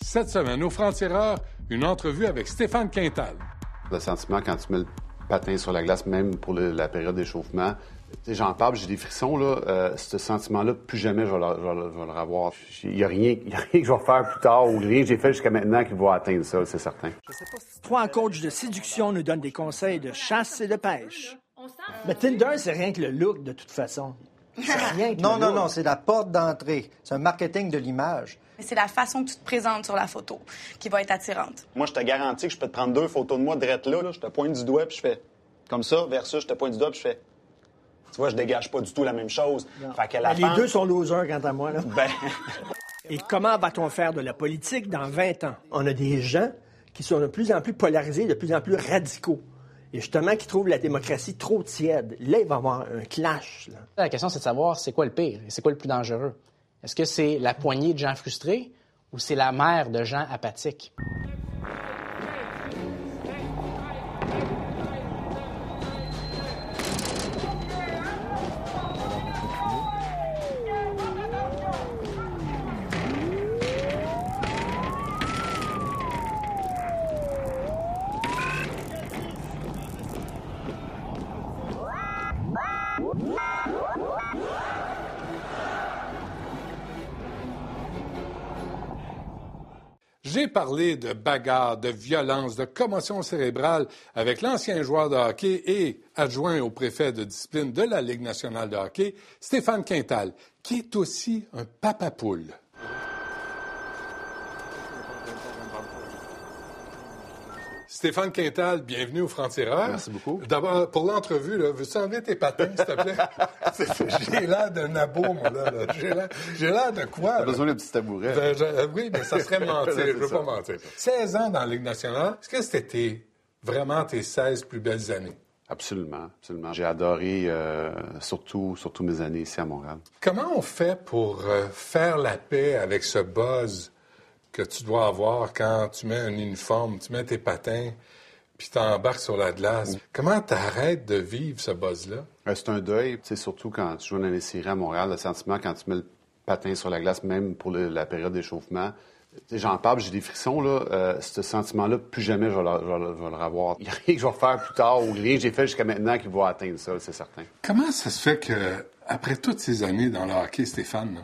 Cette semaine, au Franc-Tireur, une entrevue avec Stéphane Quintal. Le sentiment quand tu mets le patin sur la glace, même pour le- la période d'échauffement, sais, j'en parle, j'ai des frissons, là. Euh, ce sentiment-là, plus jamais je vais le, je vais le- je vais le revoir. Il n'y a, rien il y a rien que je vais faire plus tard ou rien que j'ai fait jusqu'à maintenant qui va atteindre ça, c'est certain. Trois coachs de séduction nous donnent des conseils de chasse et de pêche. Mais Tinder, c'est rien que le look, de toute façon. C'est rien que Non, le non, look. non, c'est la porte d'entrée. C'est un marketing de l'image. Mais c'est la façon que tu te présentes sur la photo qui va être attirante. Moi, je te garantis que je peux te prendre deux photos de moi direct là, là. Je te pointe du doigt, puis je fais comme ça, versus je te pointe du doigt, puis je fais. Tu vois, je dégage pas du tout la même chose. Fait que la Mais Les deux sont losers, quant à moi. Là. Ben, Et comment va-t-on faire de la politique dans 20 ans? On a des gens qui sont de plus en plus polarisés, de plus en plus radicaux. Et justement, qui trouvent la démocratie trop tiède. Là, il va y avoir un clash. là. La question, c'est de savoir c'est quoi le pire et c'est quoi le plus dangereux. Est-ce que c'est la poignée de gens frustrés ou c'est la mer de gens apathiques? J'ai parlé de bagarre, de violence, de commotion cérébrale avec l'ancien joueur de hockey et adjoint au préfet de discipline de la Ligue nationale de hockey, Stéphane Quintal, qui est aussi un papa-poule. Stéphane Quintal, bienvenue au Franc-Tireur. Merci beaucoup. D'abord, pour l'entrevue, veux-tu enlever tes patins, s'il te plaît? J'ai l'air d'un abo, moi, là. là. J'ai l'air- de quoi? Là? besoin d'un petit tabouret. Ben, je- euh, oui, mais ça serait mentir. Je veux ça. pas mentir. 16 ans dans la Ligue nationale, est-ce que c'était vraiment tes 16 plus belles années? Absolument, absolument. J'ai adoré euh, surtout, surtout mes années ici à Montréal. Comment on fait pour euh, faire la paix avec ce buzz que tu dois avoir quand tu mets un uniforme, tu mets tes patins, puis t'embarques sur la glace? Comment t'arrêtes de vivre ce buzz-là? Euh, C'est un deuil, c'est surtout quand tu joues dans les séries à Montréal, le sentiment quand tu mets le patin sur la glace, même pour le- la période d'échauffement. J'en parle, j'ai des frissons, là. Euh, ce sentiment-là, plus jamais je vais le revoir. Il n'y a rien que je vais faire plus tard ou rien que j'ai fait jusqu'à maintenant qui va atteindre ça, c'est certain. Comment ça se fait que, après toutes ces années dans le hockey, Stéphane, là,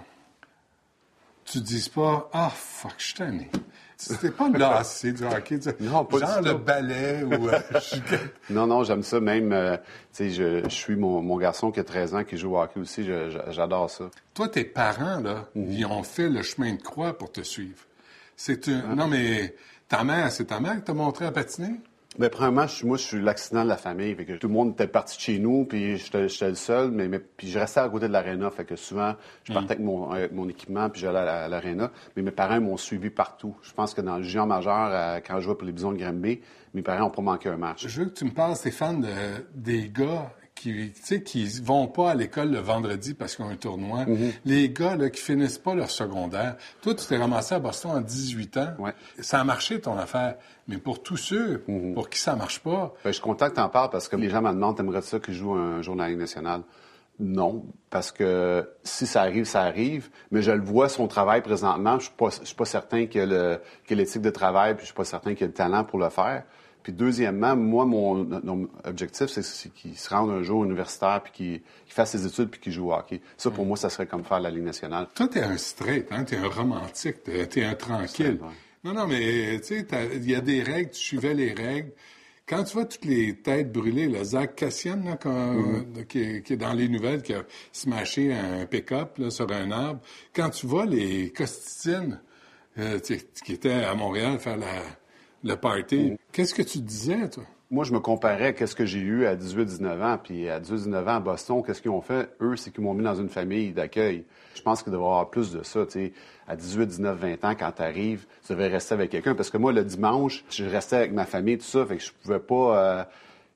tu te dises pas Ah, fuck, je suis tanné. C'était pas lassé du hockey. Non, pas Genre du le ballet ou. euh, je Non, non, j'aime ça. Même, euh, tu sais, je, je suis mon, mon garçon qui a 13 ans, qui joue au hockey aussi. J'adore ça. Toi, tes parents, là, Mhm. ils ont fait le chemin de croix pour te suivre. C'est un... Ah. Non, mais ta mère, c'est ta mère qui t'a montré à patiner? Mais premièrement, je suis- moi, je suis l'accident de la famille. Fait que tout le monde était parti de chez nous, puis j'étais j'étais le seul, mais, mais- puis je restais à côté de l'aréna. Fait que souvent, je partais avec mon, avec mon équipement, puis j'allais à la- à l'aréna. Mais mes parents m'ont suivi partout. Je pense que dans le junior majeur, euh, quand je jouais pour les Bisons de Granby, mes parents n'ont pas manqué un match. Je veux que tu me parles, Stéphane, de, des gars qui, qui vont pas à l'école le vendredi parce qu'ils ont un tournoi. Mhm. Les gars là, qui finissent pas leur secondaire. Toi, tu t'es ramassé à Boston à 18 ans. Ouais. Ça a marché, ton affaire. Mais pour tous ceux Mhm. pour qui ça marche pas, Ben, je suis content que tu en parles parce que les gens me demandent, t'aimerais ça que je joue un jour dans la Ligue nationale? Non, parce que si ça arrive, ça arrive, mais je le vois, son travail présentement, je suis pas, je suis pas certain qu'il y a l'éthique de travail, puis je suis pas certain qu'il y a le talent pour le faire. Puis deuxièmement, moi, mon, mon objectif, c'est- qu'il se rende un jour universitaire, puis qu'il fasse ses études, puis qu'il joue au hockey. Ça, pour moi, ça serait comme faire la Ligue nationale. Toi, t'es un straight, hein? T'es un romantique, t'es, un tranquille. Straight, ouais. Non, non, mais tu sais, il y a des règles, tu suivais les règles. Quand tu vois toutes les têtes brûlées, le Zach Cassian, là, quand- Mm-hmm. qui, est, qui est dans les nouvelles, qui a smashé un pick-up là, sur un arbre, quand tu vois les costitines euh, tu sais, qui étaient à Montréal faire la, le party, qu'est-ce que tu disais, toi? Moi, je me comparais à ce que j'ai eu à 18-19 ans. Puis à 18-19 ans à Boston, qu'est-ce qu'ils ont fait? Eux, c'est qu'ils m'ont mis dans une famille d'accueil. Je pense qu'il devrait y avoir plus de ça. sais. À 18, 19, 20 ans, quand tu arrives, tu devrais rester avec quelqu'un. Parce que moi, le dimanche, je restais avec ma famille, tout ça. Fait que je pouvais pas... euh,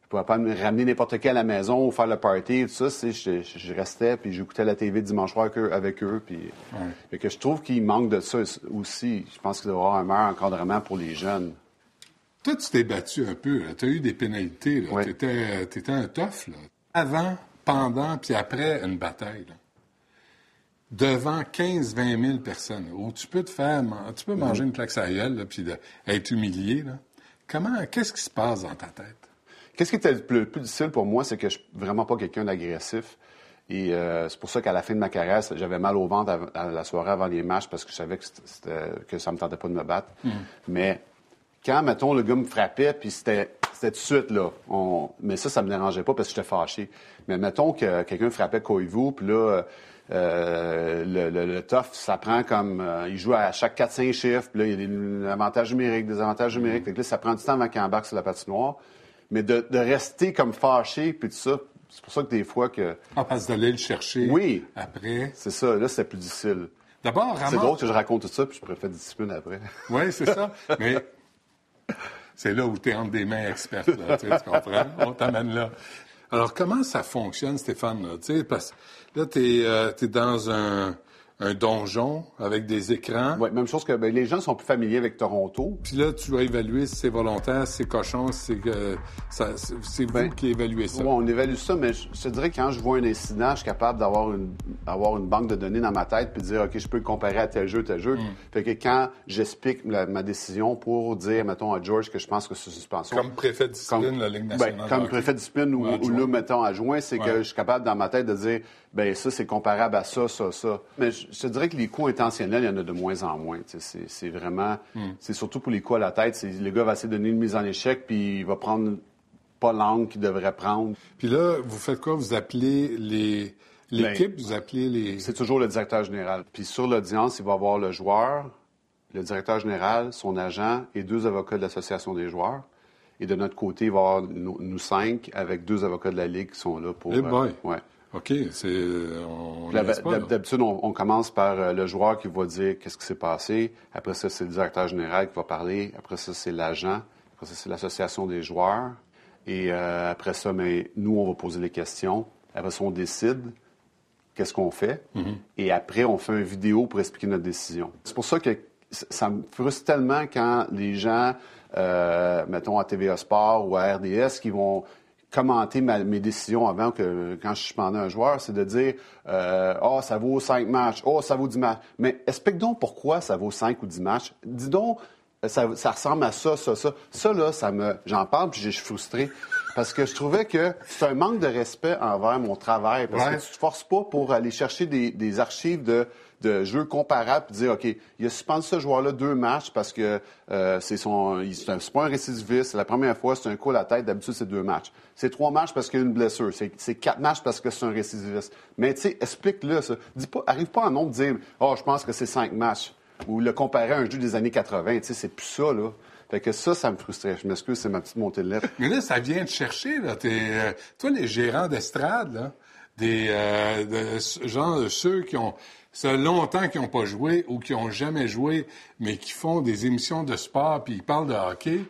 je pouvais pas me ramener n'importe qui à la maison ou faire le party, tout ça. Je, restais, puis j'écoutais la TV dimanche soir avec eux. Avec eux puis, Fait que je trouve qu'il manque de ça aussi. Je pense qu'il devrait y avoir un meilleur encadrement pour les jeunes. Toi, tu t'es battu un peu. Tu as eu des pénalités. Oui. Tu étais, un tough. Là. Avant, pendant, puis après une bataille. là. devant 15-20 000 personnes, où tu peux te faire, tu peux manger une claque à gueule, puis être humilié, là. Comment, qu'est-ce qui se passe dans ta tête? Qu'est-ce qui était le plus, le plus difficile pour moi, c'est que je suis vraiment pas quelqu'un d'agressif. Et euh, c'est pour ça qu'à la fin de ma carrière, j'avais mal au ventre à la soirée avant les matchs parce que je savais que, que ça me tentait pas de me battre. Mais quand, mettons, le gars me frappait, puis c'était c'était tout de suite, là. On... Mais ça, ça me dérangeait pas parce que j'étais fâché. Mais mettons que quelqu'un frappait Koivu, puis là, euh, le, le, le tough, ça prend comme... euh, il joue à chaque 4-5 chiffres, puis là, il y a des avantages numériques, des avantages numériques. Fait que là, ça prend du temps avant qu'il embarque sur la patinoire. Mais de, de rester comme fâché, puis tout ça, c'est pour ça que des fois que... Ah, parce d'aller le chercher Oui. après. C'est ça, là, c'était plus difficile. D'abord, C'est drôle que je raconte tout ça, puis je préfère discipline après. Oui, c'est ça. Mais c'est là où tu es entre des mains expertes, là, tu, comprends? On t'amène là. Alors, comment ça fonctionne, Stéphane? Là, parce que là, tu es, dans un, un donjon avec des écrans. Ouais, même chose que ben, les gens sont plus familiers avec Toronto. Puis là, tu dois évaluer si c'est volontaire, si c'est cochon, si c'est que ça- c'est vous Ben, qui évaluez ça. Ouais, on évalue ça, mais je, te dirais que quand je vois un incident, je suis capable d'avoir une, avoir une banque de données dans ma tête puis de dire, OK, je peux le comparer à tel jeu, tel Mm. jeu. Fait que quand j'explique ma décision pour dire, mettons, à George que je pense que c'est suspension. Comme préfet de discipline Comme- la Ligue ben, nationale. de comme préfet de discipline ou, ou là, mettons, adjoint, c'est Ouais. que je suis capable dans ma tête de dire, ben ça, c'est comparable à ça, ça, ça. Mais je, je te dirais que les coups intentionnels, il y en a de moins en moins. C'est vraiment, Hmm. c'est surtout pour les coups à la tête. Le gars va essayer de donner une mise en échec, puis il va prendre pas l'angle qu'il devrait prendre. Puis là, vous faites quoi? Vous appelez les l'équipe, vous appelez les... Ben, C'est toujours le directeur général. Puis sur l'audience, il va avoir le joueur, le directeur général, son agent et deux avocats de l'Association des joueurs. Et de notre côté, il va y avoir nous, nous cinq avec deux avocats de la Ligue qui sont là pour... Eh boy. ouais. OK, c'est... On là. D'habitude, on, on commence par euh, le joueur qui va dire qu'est-ce qui s'est passé. Après ça, c'est le directeur général qui va parler. Après ça, c'est l'agent. Après ça, c'est l'association des joueurs. Et euh, après ça, mais nous, on va poser les questions. Après ça, on décide qu'est-ce qu'on fait. Et après, on fait une vidéo pour expliquer notre décision. C'est pour ça que ça me frustre tellement quand les gens, euh, mettons à TVA Sport ou à RDS, qui vont commenter ma- mes décisions avant que quand je suspendais un joueur, c'est de dire euh, oh ça vaut 5 matchs, oh ça vaut 10 matchs. Mais explique donc pourquoi ça vaut 5 ou 10 matchs. Dis donc ça, ça ressemble à ça, ça, ça. Ça, là, ça me. J'en parle puis je suis frustré. Parce que je trouvais que c'est un manque de respect envers mon travail. Parce Ouais. que tu te forces pas pour aller chercher des, des archives de, de jeux comparables et dire OK, il a suspendu ce joueur-là deux matchs parce que euh, c'est son. C'est pas un récidiviste. C'est la première fois, c'est un coup à la tête. D'habitude, c'est deux matchs. C'est trois matchs parce qu'il y a une blessure. C'est quatre matchs parce que c'est un récidiviste. Mais tu sais, explique-le ça. Dis pas, arrive pas en nombre de dire Oh, je pense que c'est cinq matchs. Ou le comparer à un jeu des années 80. Tu sais, c'est plus ça, là. Fait que ça, ça me frustrait. Je m'excuse, c'est ma petite montée de lettres. Mais là, ça vient te chercher, là. T'es, euh, toi, les gérants d'estrade, là, des, euh, de, de ceux qui ont, ça fait longtemps qui n'ont pas joué ou qui n'ont jamais joué, mais qui font des émissions de sport puis ils parlent de hockey,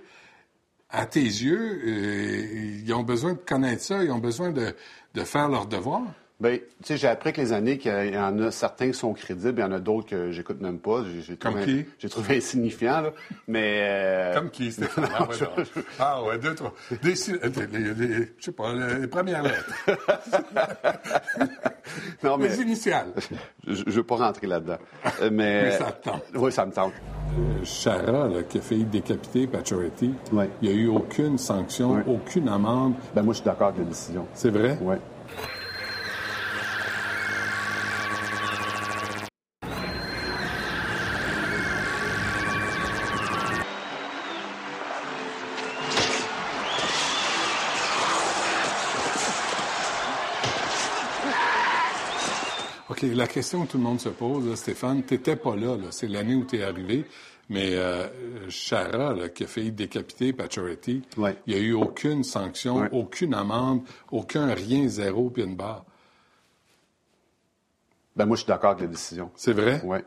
à tes yeux, euh, ils ont besoin de connaître ça, ils ont besoin de, de faire leur devoir. Ben, tu sais, j'ai appris avec les années qu'il y en a certains qui sont crédibles, il y en a d'autres que j'écoute même pas. J'ai- j'ai Comme trouvé- qui? J'ai trouvé insignifiant, là. Mais. euh, Comme qui, Stéphane? Ah, ouais. Ah, ouais, deux, trois. Des, des- des- je sais pas, les, les premières lettres. non, mais. Les initiales. Je, je veux pas rentrer là-dedans. Euh, Mais. Mais ça te tente. Oui, ça me tente. Chara, là, qui a failli décapiter Pacioretty, Ouais. il n'y a eu aucune sanction, aucune amende. Ben, moi, je suis d'accord avec la décision. C'est vrai? Oui. OK, la question que tout le monde se pose, là, Stéphane, tu n'étais pas là, là. c'est l'année où tu es arrivé, mais euh, Chara, là, qui a failli décapiter Pacioretty, Ouais. il n'y a eu aucune sanction, Ouais. aucune amende, aucun rien, zéro, puis une barre. Ben, moi, je suis d'accord avec la décision. C'est vrai? Oui.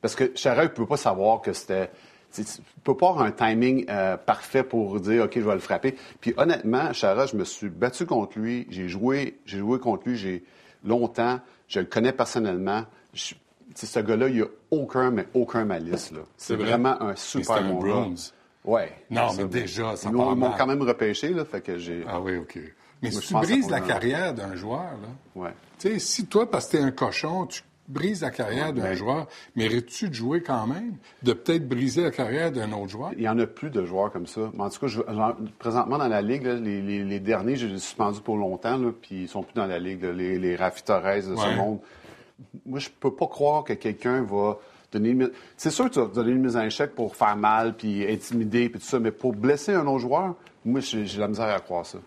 Parce que Chara, il ne peut pas savoir que c'était. Tu tu peux pas avoir un timing euh, parfait pour dire OK, je vais le frapper. Puis honnêtement, Chara, je me suis battu contre lui. J'ai joué, j'ai joué contre lui, j'ai longtemps. Je le connais personnellement. Je- ce gars-là, il n'y a aucun, mais aucun malice. là. C'est vrai? vraiment un super bon gars. bronze. Ouais. Non, mais déjà, ça Ils part ils m'ont mal. quand même repêché, là, fait que j'ai. Ah oui, OK. Mais Moi, si tu brises la carrière d'un joueur, là, Ouais. tu sais, si toi, parce que t'es un cochon, tu brises la carrière d'un joueur, mérites-tu de jouer quand même? De peut-être briser la carrière d'un autre joueur? Il n'y en a plus de joueurs comme ça. Mais en tout cas, je- genre, présentement dans la Ligue, là, les, les- les derniers, je les ai suspendus pour longtemps, là, puis ils sont plus dans la Ligue. là, les, les Rafi Torres de Ouais. ce monde. Moi, je peux pas croire que quelqu'un va donner une mise- C'est sûr que tu vas donner une mise en échec pour faire mal, puis intimider, puis tout ça, mais pour blesser un autre joueur, moi, j'ai j'ai la misère à croire ça.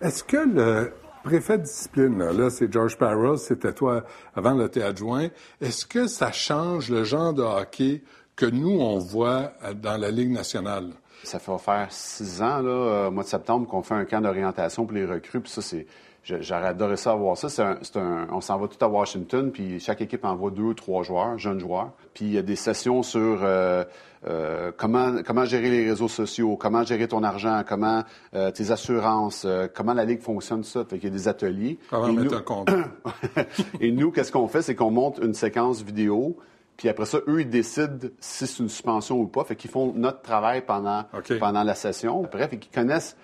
Est-ce que le préfet de discipline, là, là, c'est George Parros, c'était toi avant le adjoint, est-ce que ça change le genre de hockey que nous, on voit euh, dans la Ligue nationale? Ça fait faire six ans, là, euh, au mois de septembre, qu'on fait un camp d'orientation pour les recrues. Puis ça, c'est. J'aurais adoré ça voir ça. C'est un, on s'en va tout à Washington, puis chaque équipe envoie deux ou trois joueurs, jeunes joueurs. Puis il y a des sessions sur euh, euh, comment, comment gérer les réseaux sociaux, comment gérer ton argent, comment euh, tes assurances, comment la ligue fonctionne, ça. Fait qu'il y a des ateliers. Comment Et mettre nous- un compte? Et nous, qu'est-ce qu'on fait? C'est qu'on monte une séquence vidéo, puis après ça, eux, ils décident si c'est une suspension ou pas. Fait qu'ils font notre travail pendant, pendant la session. Bref, et qu'ils connaissent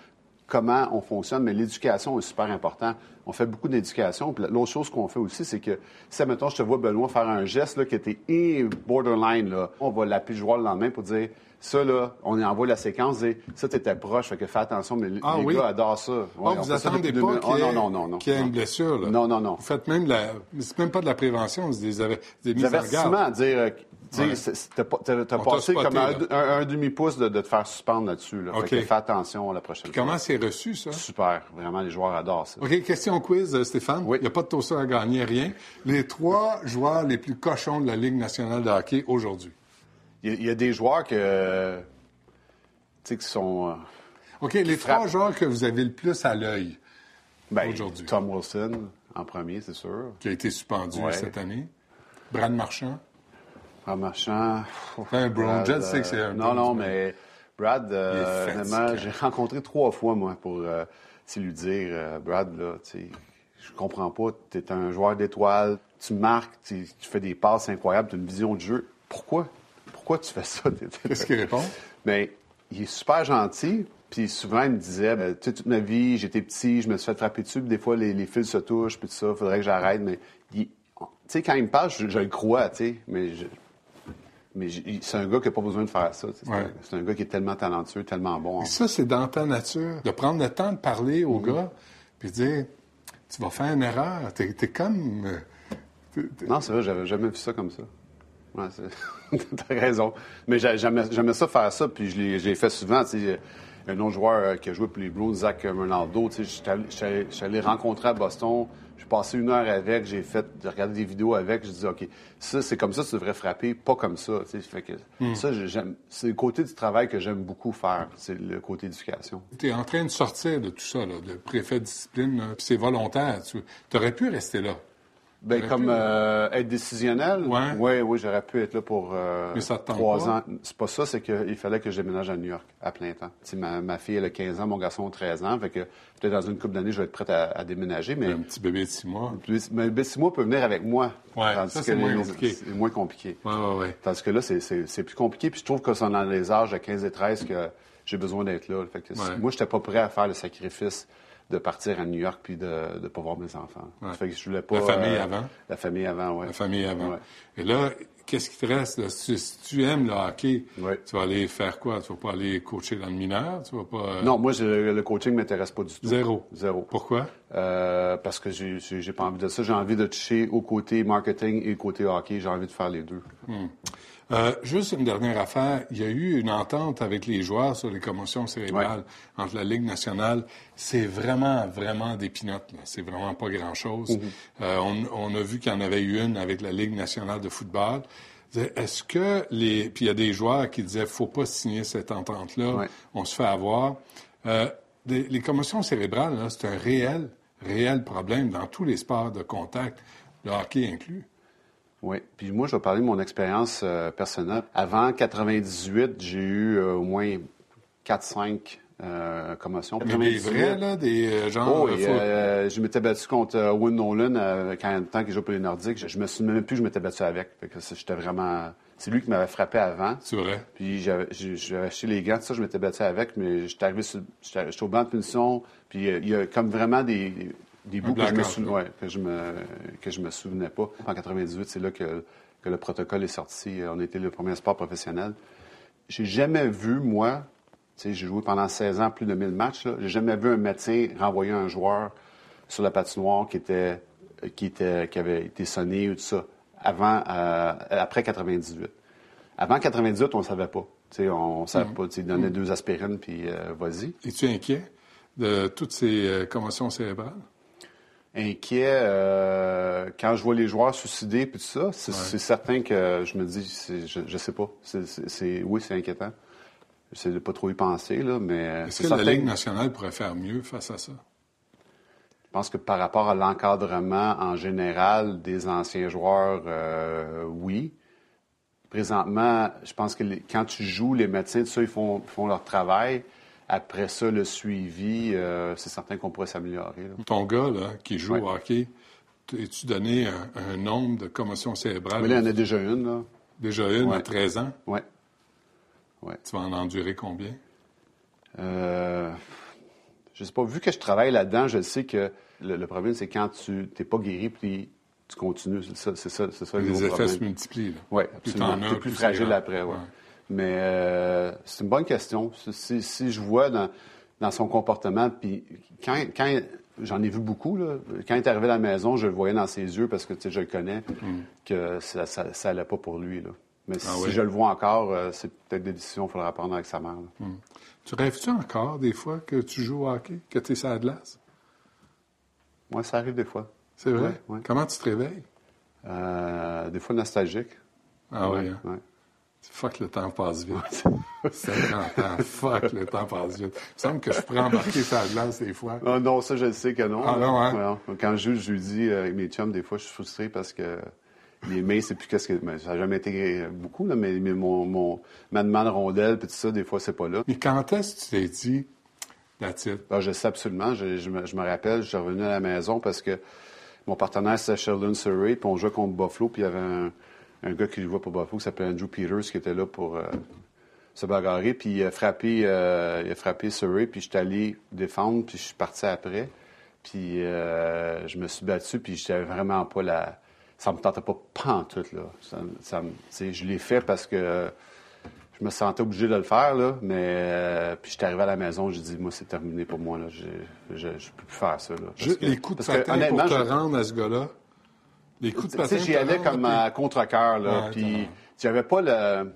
comment on fonctionne, mais l'éducation est super important. On fait beaucoup d'éducation. Puis l'autre chose qu'on fait aussi, c'est que si, admettons, je te vois, Benoît, faire un geste là, qui était eh, borderline, là, on va l'appeler le le lendemain pour dire ça, là, on y envoie la séquence, dire ça, t'étais proche, fait que fais attention, mais les Ah les oui? gars adorent ça. Ouais, Ah, on vous attendez pas 2000. qu'il y, Oh, ait- non, non, non, y ait une blessure, là? Non, non, non. Vous faites même la... C'est même pas de la prévention, c'est des, av- des mises Des en garde. avertissements à dire, tu sais, Ouais. t'as passé spoté, comme un, là. un- un demi-pouce de, de te faire suspendre là-dessus. Là. OK. Fait que fais attention la prochaine fois. Comment c'est reçu, ça? Super. Vraiment, les joueurs adorent ça. OK, question quiz, euh, Stéphane. Oui. Il n'y a pas de toaster à gagner, rien. Les trois joueurs les plus cochons de la Ligue nationale de hockey aujourd'hui. Il y, a- il y a des joueurs que, tu sais, qui sont... euh, OK, les frappent. trois joueurs que vous avez le plus à l'œil, ben, Aujourd'hui. Tom Wilson, en premier, c'est sûr. qui a été suspendu Ouais. cette année. Brad Marchand. En marchand... Brown Jet, c'est que c'est un Non, non, mais- Brad, euh, j'ai rencontré trois fois, moi, pour euh, lui dire, euh, Brad, là, tu sais, je comprends pas, tu es un joueur d'étoiles, tu marques, tu tu fais des passes incroyables, tu as une vision de jeu. Pourquoi? Pourquoi tu fais ça? Qu'est-ce qu'il répond? Mais il est super gentil. Puis souvent, il me disait, ben, tu sais, toute ma vie, j'étais petit, je me suis fait frapper dessus, puis des fois, les, les fils se touchent, puis tout ça, faudrait que j'arrête. Mais, tu sais, quand il me parle, je, je le crois, tu sais, mais, je- mais je- c'est un gars qui n'a pas besoin de faire ça. C'est Ouais. un- C'est un, gars qui est tellement talentueux, tellement bon. Et ça, c'est dans ta nature, de prendre le temps de parler au Mm-hmm. gars, puis de dire, tu vas faire une erreur. T'es es comme... euh, t'es- t'es- Non, c'est vrai, j'avais jamais vu ça comme ça. Ouais, T'as raison. Mais j'ai- j'aimais ça faire ça, puis je l'ai je fait souvent. sais. Un autre joueur euh, qui a joué pour les Blues, Zach Ronaldo, tu sais, j'étais allé- rencontrer à Boston. J'ai passé une heure avec, j'ai fait j'ai regardé des vidéos avec. Je dis OK, ça c'est comme ça que tu devrais frapper, pas comme ça. Fait que ça. C'est le côté du travail que j'aime beaucoup faire. C'est le côté éducation. Tu es en train de sortir de tout ça, là, de préfet de discipline, puis c'est volontaire. Tu aurais pu rester là. Ben, J'aurais comme euh, être décisionnel, Ouais. oui, oui, j'aurais pu être là pour euh, Mais ça trois pas? ans. C'est pas ça, c'est qu'il fallait que je déménage à New York à plein temps. Ma, ma fille, elle a 15 ans, mon garçon a 13 ans, fait que peut-être dans une couple d'années, je vais être prête à, à déménager, mais, Un petit bébé de six mois. mais ben, six mois peut venir avec moi. Ouais, Tandis ça, c'est moins les- compliqué. C'est moins compliqué. Oui, oui, oui. Tandis que là, c'est- plus compliqué, puis je trouve que c'est dans les âges de 15 et 13 que j'ai besoin d'être là. Fait que Ouais. Moi, je n'étais pas prêt à faire le sacrifice de partir à New York puis de ne pas voir mes enfants. Ouais. Fait que je voulais pas, La famille euh, avant? La famille avant, oui. La famille avant. Ouais. Et là, qu'est-ce qui te reste? là? Si, tu aimes le hockey, Ouais. tu vas aller faire quoi? Tu vas pas aller coacher dans le mineur? Tu vas pas... euh, Non, moi, je- le coaching ne m'intéresse pas du tout. Zéro. Zéro. Pourquoi? Euh, parce que j'ai j'ai pas envie de ça. J'ai envie de toucher au côté marketing et au côté hockey. J'ai envie de faire les deux. Euh, juste une dernière affaire. Il y a eu une entente avec les joueurs sur les commotions cérébrales entre la Ligue nationale. C'est vraiment, vraiment des pinottes. C'est vraiment pas grand-chose. Euh, on, on a vu qu'il y en avait eu une avec la Ligue nationale de football. Est-ce que les... Puis il y a des joueurs qui disaient, faut pas signer cette entente-là. Ouais. On se fait avoir. Euh, des- les commotions cérébrales, là, c'est un réel, réel problème dans tous les sports de contact, le hockey inclus. Oui. Puis moi, je vais parler de mon expérience euh, personnelle. Avant 98, j'ai eu euh, au moins 4-5 euh, commotions. Des 98, vrais, là, des euh, gens... Oh, et, euh, je m'étais battu contre Win Nolan euh, quand, tant qu'il jouait pour les Nordiques. Je, je me souviens même plus que je m'étais battu avec. Fait que ça, j'étais vraiment, C'est lui qui m'avait frappé avant. C'est vrai. Puis j'avais acheté les gants, tout ça, je m'étais battu avec, mais j'étais arrivé sur, j'étais j'étais au banc de punition, puis il y a comme vraiment des, des bouts que je, me blackout, sou- là. ouais, que, je me, que je me souvenais pas. En 98, c'est là que, que le protocole est sorti. On était le premier sport professionnel. J'ai jamais vu, moi, j'ai joué pendant 16 ans, plus de 1000 matchs, j'ai jamais vu un médecin renvoyer un joueur sur la patinoire qui était, qui était, qui avait été sonné ou tout ça, avant, euh, après 98. Avant 98, on ne savait pas. On ne savait pas. Tu sais, il donnait deux aspirines, puis euh, vas-y. Es-tu inquiet de toutes ces euh, commotions cérébrales? Inquiet, euh, quand je vois les joueurs suicider, puis tout ça, c'est certain que je me dis, je, je sais pas. C'est- oui, c'est inquiétant. J'essaie de pas trop y penser, là, mais euh, Est-ce que la. Ligue nationale pourrait faire mieux face à ça? Je pense que par rapport à l'encadrement en général des anciens joueurs, euh, oui. Présentement, je pense que les- quand tu joues, les médecins, tout ça, ils font, font leur travail. Après ça, le suivi, euh, c'est certain qu'on pourrait s'améliorer. Ton gars, là, qui joue Ouais. au hockey, as-tu donné un, un nombre de commotions cérébrales? Mais là, il y en a déjà une, là. Déjà une à Ouais. 13 ans? Ouais. Tu vas en endurer combien? Euh, je sais pas. Vu que je travaille là-dedans, je sais que le, le problème, c'est quand tu n'es pas guéri, puis tu continues. C'est ça, c'est ça, c'est ça le Les gros effets problème. se multiplient. là. Oui, absolument. as, T'es plus fragile après, ouais. Mais euh, c'est une bonne question. Si- Si, si je vois dans, dans son comportement, puis quand, quand j'en ai vu beaucoup, là, quand il est arrivé à la maison, je le voyais dans ses yeux parce que je le connais, que ça, ça, ça allait pas pour lui. Là. Mais si Mm. Ah oui? je le vois encore, euh, c'est peut-être des décisions qu'il faudra prendre avec sa mère. là. Tu rêves-tu encore des fois que tu joues au hockey, que tu es sur la glace? Moi, ça arrive des fois. C'est vrai? Ouais, ouais. Comment tu te réveilles? Euh, des fois nostalgique. Ah oui, Ouais, hein? Fuck, le temps passe vite. 50 ans, fuck, le temps passe vite. Il me semble que je pourrais embarquer sur la glace des fois. Ah non, ça, je le sais que non. Ah non, hein? Ouais, Quand je joue, je lui dis, euh, avec mes chums, des fois, je suis frustré parce que les mains, c'est plus qu'est-ce que. mais ça n'a jamais été euh, beaucoup, là, mais, mais mon, mon, ma demande rondelle, puis tout ça, des fois, c'est pas là. Mais quand est-ce que tu t'es dit, that's it? Ah, je sais absolument. Je, je me, je me rappelle, je suis revenu à la maison parce que mon partenaire, c'était Sheldon Surrey, puis on jouait contre Buffalo, puis il y avait un, un gars qui jouait pour Buffalo qui s'appelait Andrew Peters, qui était là pour euh, se bagarrer, puis il a frappé, euh, il a frappé Surrey, puis je suis allé défendre, puis je suis parti après. Puis euh, je me suis battu, puis j'étais vraiment pas la... Ça me tentait pas pantoute, là. Ça, ça me- je l'ai fait parce que je me sentais obligé de le faire, là, mais puis j'étais arrivé à la maison, j'ai dit, moi, c'est terminé pour moi, là. Je, je, je peux plus faire ça, là. Parce Juste que- les coups de parce que, patin pour te je- rendre à ce gars-là. Les coups de tu patin. j'y allais comme à contre-cœur, là. Puis pas le.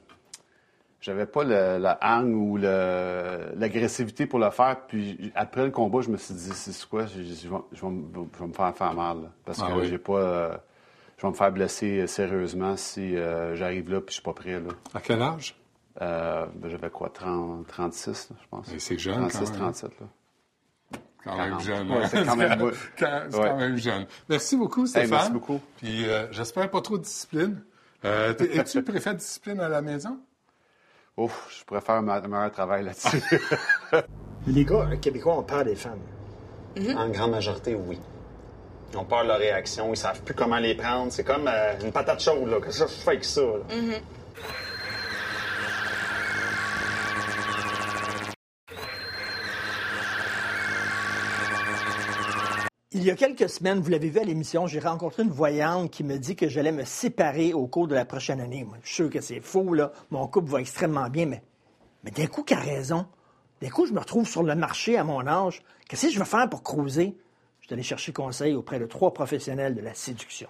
J'avais pas le, la hang ou l'agressivité pour le faire. Puis après le combat, je me suis dit, c'est quoi, je, je vais, je vais me, je vais me faire faire mal. là. parce Ah que oui. j'ai pas. euh, je vais me faire blesser sérieusement si euh, j'arrive là puis je suis pas prêt. Là. À quel âge? Euh, ben, j'avais quoi, 30, 36, là, je pense. C'est jeune, 36, quand même. 37, là. Quand même 40. jeune. Ouais, c'est quand même- Quand- c'est Ouais. quand même jeune. Merci beaucoup, Stéphane. merci beaucoup. Puis euh, j'espère pas trop de discipline. Euh, Es-tu le préfet de discipline à la maison? Ouf, je pourrais faire un me- meilleur travail là-dessus. Les gars, un Québécois, on peur des femmes. En grande majorité, oui. Ils ont peur de leur réaction, ils savent plus comment les prendre. C'est comme euh, une patate chaude, là. Qu'est-ce que je fais avec ça? là? Il y a quelques semaines, vous l'avez vu à l'émission, j'ai rencontré une voyante qui me dit que j'allais me séparer au cours de la prochaine année. Je suis sûr que c'est faux, là. Mon couple va extrêmement bien, mais, mais d'un coup, qu'elle a raison. D'un coup, je me retrouve sur le marché à mon âge. Qu'est-ce que je vais faire pour cruiser? Je suis allé chercher conseil auprès de trois professionnels de la séduction.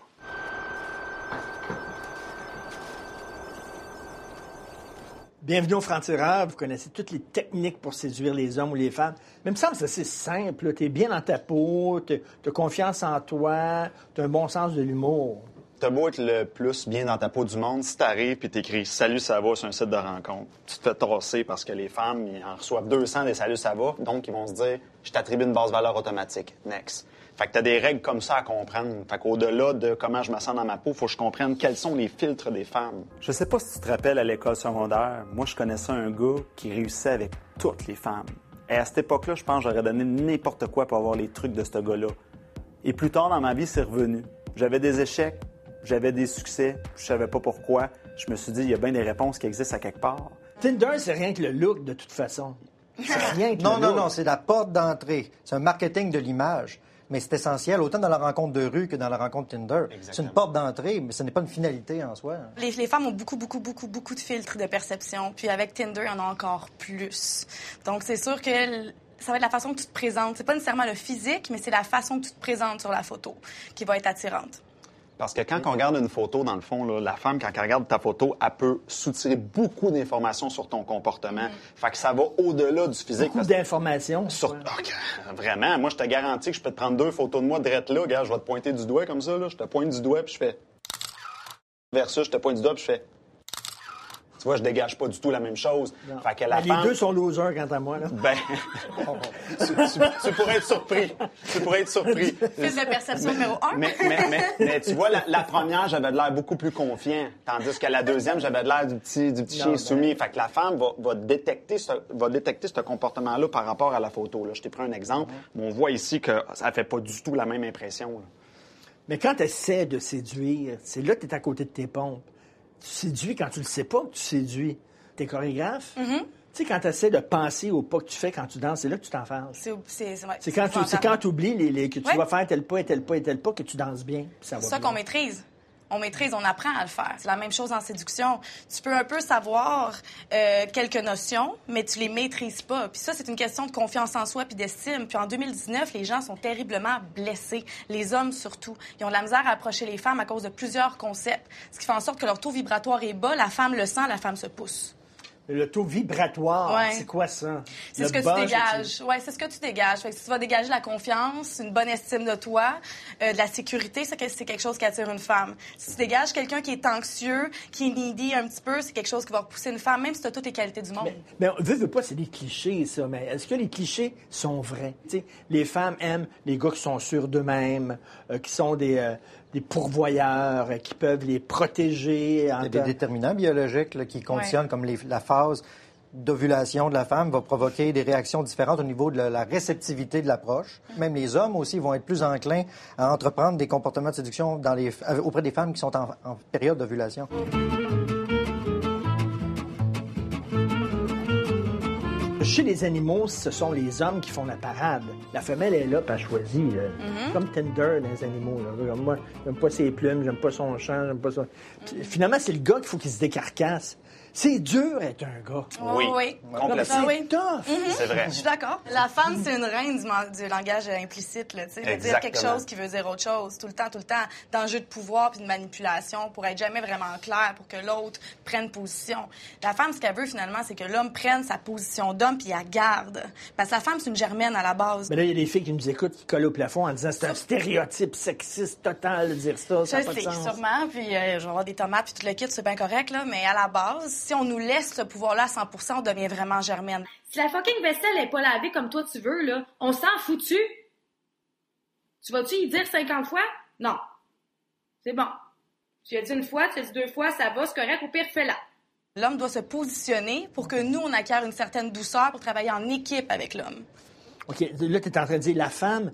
Bienvenue au Franc-Tireur. Vous connaissez toutes les techniques pour séduire les hommes ou les femmes. Mais il me semble que c'est simple. Tu es bien dans ta peau, tu as confiance en toi, tu as un bon sens de l'humour. T'as beau être le plus bien dans ta peau du monde, si t'arrives puis t'écris Salut, ça va sur un site de rencontre, tu te fais tasser parce que les femmes, en reçoivent 200 des Salut, ça va. Donc, ils vont se dire Je t'attribue une base valeur automatique. Next. Fait que t'as des règles comme ça à comprendre. Fait qu'au-delà de comment je me sens dans ma peau, faut que je comprenne quels sont les filtres des femmes. Je sais pas si tu te rappelles à l'école secondaire, moi je connaissais un gars qui réussissait avec toutes les femmes. Et à cette époque-là, je pense que j'aurais donné n'importe quoi pour avoir les trucs de ce gars-là. Et plus tard dans ma vie, c'est revenu. J'avais des échecs, j'avais des succès, je savais pas pourquoi. Je me suis dit, il y a bien des réponses qui existent à quelque part. Tinder, c'est rien que le look, de toute façon. C'est rien que Non, le non, look. non, c'est la porte d'entrée. C'est un marketing de l'image. Mais c'est essentiel, autant dans la rencontre de rue que dans la rencontre Tinder. C'est une porte d'entrée, mais ce n'est pas une finalité en soi. Les, les femmes ont beaucoup, beaucoup, beaucoup, beaucoup de filtres de perception. Puis avec Tinder, il y en a encore plus. Donc, c'est sûr que ça va être la façon que tu te présentes. C'est pas nécessairement le physique, mais c'est la façon que tu te présentes sur la photo qui va être attirante. Parce que quand on regarde une photo, dans le fond, là, la femme, quand elle regarde ta photo, elle peut soutirer beaucoup d'informations sur ton comportement. Fait que ça va au-delà du physique. Beaucoup parce d'informations. Sur... Ok, Vraiment, moi, je te garantis que je peux te prendre deux photos de moi direct là. Regarde, je vais te pointer du doigt comme ça. Là. Je te pointe du doigt, puis je fais... Versus, je te pointe du doigt, puis je fais... Tu vois, je dégage pas du tout la même chose. Fait que la Mais femme... Les deux sont losers, quant à moi. Là. Ben, tu, tu- tu pourrais être surpris. Tu pourrais être surpris. Filtre de perception numéro un. Mais, mais, mais, mais tu vois, la, la première, j'avais de l'air beaucoup plus confiant. Tandis que la deuxième, j'avais de l'air du petit, du petit Non, chien ben- soumis. Fait que la femme va, va détecter ce, va détecter ce comportement-là par rapport à la photo. Là. Je t'ai pris un exemple. Mais on voit ici que ça fait pas du tout la même impression. là. Mais quand tu essaies de séduire, c'est là que tu es à côté de tes pompes. Tu séduis quand tu le sais pas que tu séduis. T'es chorégraphe. Mm-hmm. Tu sais, quand tu essaies de penser au pas que tu fais quand tu danses, c'est là que tu t'en fâches. C'est quand tu oublies les, les- que tu Ouais. dois faire tel pas et tel pas et tel pas que tu danses bien. C'est ça qu'on maîtrise. On maîtrise, on apprend à le faire. C'est la même chose en séduction. Tu peux un peu savoir euh, quelques notions, mais tu les maîtrises pas. Puis ça, c'est une question de confiance en soi puis d'estime. Puis en 2019, les gens sont terriblement blessés, les hommes surtout. Ils ont de la misère à approcher les femmes à cause de plusieurs concepts, ce qui fait en sorte que leur taux vibratoire est bas. La femme le sent, la femme se pousse. Le taux vibratoire, Ouais. c'est quoi ça? C'est ce que tu dégages. Ouais, c'est ce que tu dégages. Si tu vas dégager la confiance, une bonne estime de toi, euh, de la sécurité, c'est quelque chose qui attire une femme. Si tu dégages quelqu'un qui est anxieux, qui est needy un petit peu, c'est quelque chose qui va repousser une femme, même si tu as toutes les qualités du monde. Mais, mais on veut, veut pas, c'est des clichés, ça. Mais est-ce que les clichés sont vrais? Les femmes aiment les gars qui sont sûrs d'eux-mêmes, euh, qui sont des, euh, des pourvoyeurs, qui peuvent les protéger. en Il y a des déterminants biologiques là, qui conditionnent, comme les- la phase d'ovulation de la femme va provoquer des réactions différentes au niveau de la, la réceptivité de l'approche. Même les hommes aussi vont être plus enclins à entreprendre des comportements de séduction dans les, euh, auprès des femmes qui sont en, en période d'ovulation. Chez les animaux, ce sont les hommes qui font la parade. La femelle est là, pas choisie. Mm-hmm. Comme Tinder dans les animaux. là. Moi, j'aime pas ses plumes, j'aime pas son chant, j'aime pas. Puis, Finalement, c'est le gars qu'il faut qu'il se décarcasse. C'est dur être un gars. Oui, oui. complètement. Ah oui. Tough. C'est vrai. Je suis d'accord. La femme, c'est une reine du, langage implicite, là, tu sais, de dire quelque chose qui veut dire autre chose, tout le temps, tout le temps, d'enjeu de pouvoir puis de manipulation pour être jamais vraiment clair, pour que l'autre prenne position. La femme, ce qu'elle veut finalement, c'est que l'homme prenne sa position d'homme puis la garde. Parce que la femme, c'est une germaine à la base. Mais là, il y a des filles qui nous écoutent, qui collent au plafond en disant c'est un stéréotype sexiste total de dire ça. Ça Je n'a pas de sais, sens. sûrement, puis euh, je vais avoir des tomates puis tout le kit, c'est bien correct, là, mais à la base, si on nous laisse ce pouvoir-là à 100 on devient vraiment germaine. Si la fucking vaisselle est pas lavée comme toi tu veux, là, on s'en foutu. Tu vas-tu y dire 50 fois? Non. C'est bon. Tu as dit une fois, tu as dit deux fois, ça va, c'est correct, au pire, fais-la. L'homme doit se positionner pour que nous, on acquiert une certaine douceur pour travailler en équipe avec l'homme. OK, là, tu es en train de dire la femme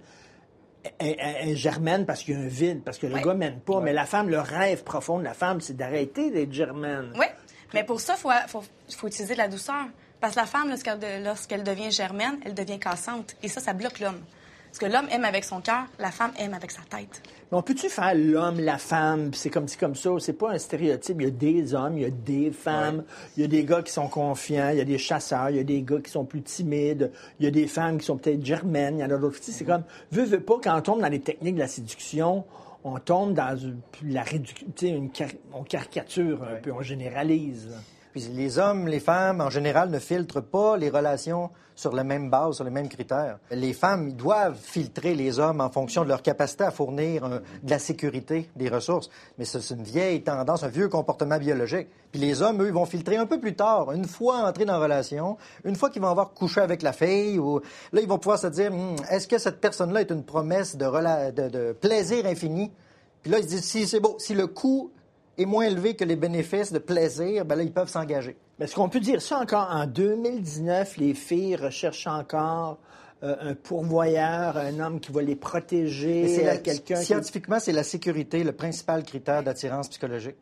est, est- est germaine parce qu'il y a un vide, parce que le Ouais. gars mène pas. Mais la femme, le rêve profond de la femme, c'est d'arrêter d'être germaine. Oui, mais pour ça, il faut, faut, faut utiliser de la douceur. Parce que la femme, lorsqu'elle de- lorsqu'elle devient germaine, elle devient cassante. Et ça, ça bloque l'homme. Parce que l'homme aime avec son cœur, la femme aime avec sa tête. Mais on peut-tu faire l'homme, la femme, puis c'est comme ci, comme ça? C'est pas un stéréotype. Il y a des hommes, il y a des femmes, il y a des gars qui sont confiants, il y a des chasseurs, il y a des gars qui sont plus timides, il y a des femmes qui sont peut-être germaines, il y en a d'autres. Tu sais, C'est comme, veux, veux pas, quand on tombe dans les techniques de la séduction, on tombe dans une- la réduction, on caricature un peu, on généralise. Les hommes, les femmes, en général, ne filtrent pas les relations sur la même base, sur les mêmes critères. Les femmes, doivent filtrer les hommes en fonction de leur capacité à fournir euh, de la sécurité, des ressources. Mais c'est une vieille tendance, un vieux comportement biologique. Puis les hommes, eux, vont filtrer un peu plus tard, une fois entrés dans la relation, une fois qu'ils vont avoir couché avec la fille, ou là, ils vont pouvoir se dire, Hum, est-ce que cette personne-là est une promesse de plaisir infini? Puis là, ils se disent, si c'est beau, si le coût est moins élevé que les bénéfices de plaisir, ben là, ils peuvent s'engager. Mais est-ce qu'on peut dire ça encore en 2019, les filles recherchent encore euh, un pourvoyeur, un homme qui va les protéger, euh, quelqu'un qui... Scientifiquement, c'est la sécurité le principal critère d'attirance psychologique.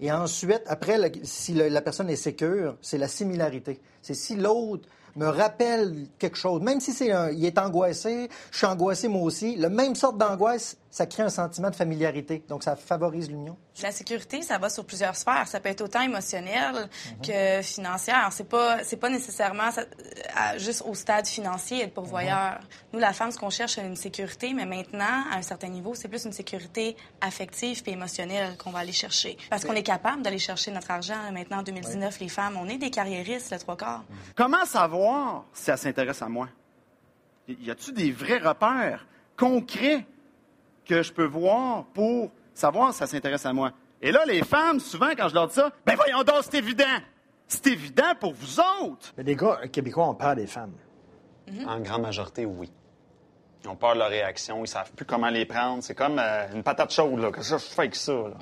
Et ensuite, après, le- si le- la personne est sécure, c'est la similarité. C'est si l'autre me rappelle quelque chose, même si c'est un- il est angoissé, je suis angoissé moi aussi, le même sorte d'angoisse, ça crée un sentiment de familiarité. Donc, ça favorise l'union. La sécurité, ça va sur plusieurs sphères. Ça peut être autant émotionnel que financière. C'est pas, c'est pas nécessairement ça- à- juste au stade financier être pourvoyeur. Nous, la femme, ce qu'on cherche, c'est une sécurité, mais maintenant, à un certain niveau, c'est plus une sécurité affective puis émotionnelle qu'on va aller chercher. Parce qu'on est capable d'aller chercher notre argent. Maintenant, en 2019, les femmes, on est des carriéristes, le trois quarts. Comment savoir si elle s'intéresse à moi? Y a-t-il des vrais repères concrets que je peux voir pour savoir si elle s'intéresse à moi? Et là, les femmes, souvent, quand je leur dis ça, ben voyons donc, c'est évident! C'est évident pour vous autres! Mais des gars québécois ont peur des femmes. En grande majorité, oui. Ils ont peur de leur réaction, ils savent plus comment les prendre. C'est comme euh, une patate chaude, là. Qu'est-ce que je fais avec ça, là?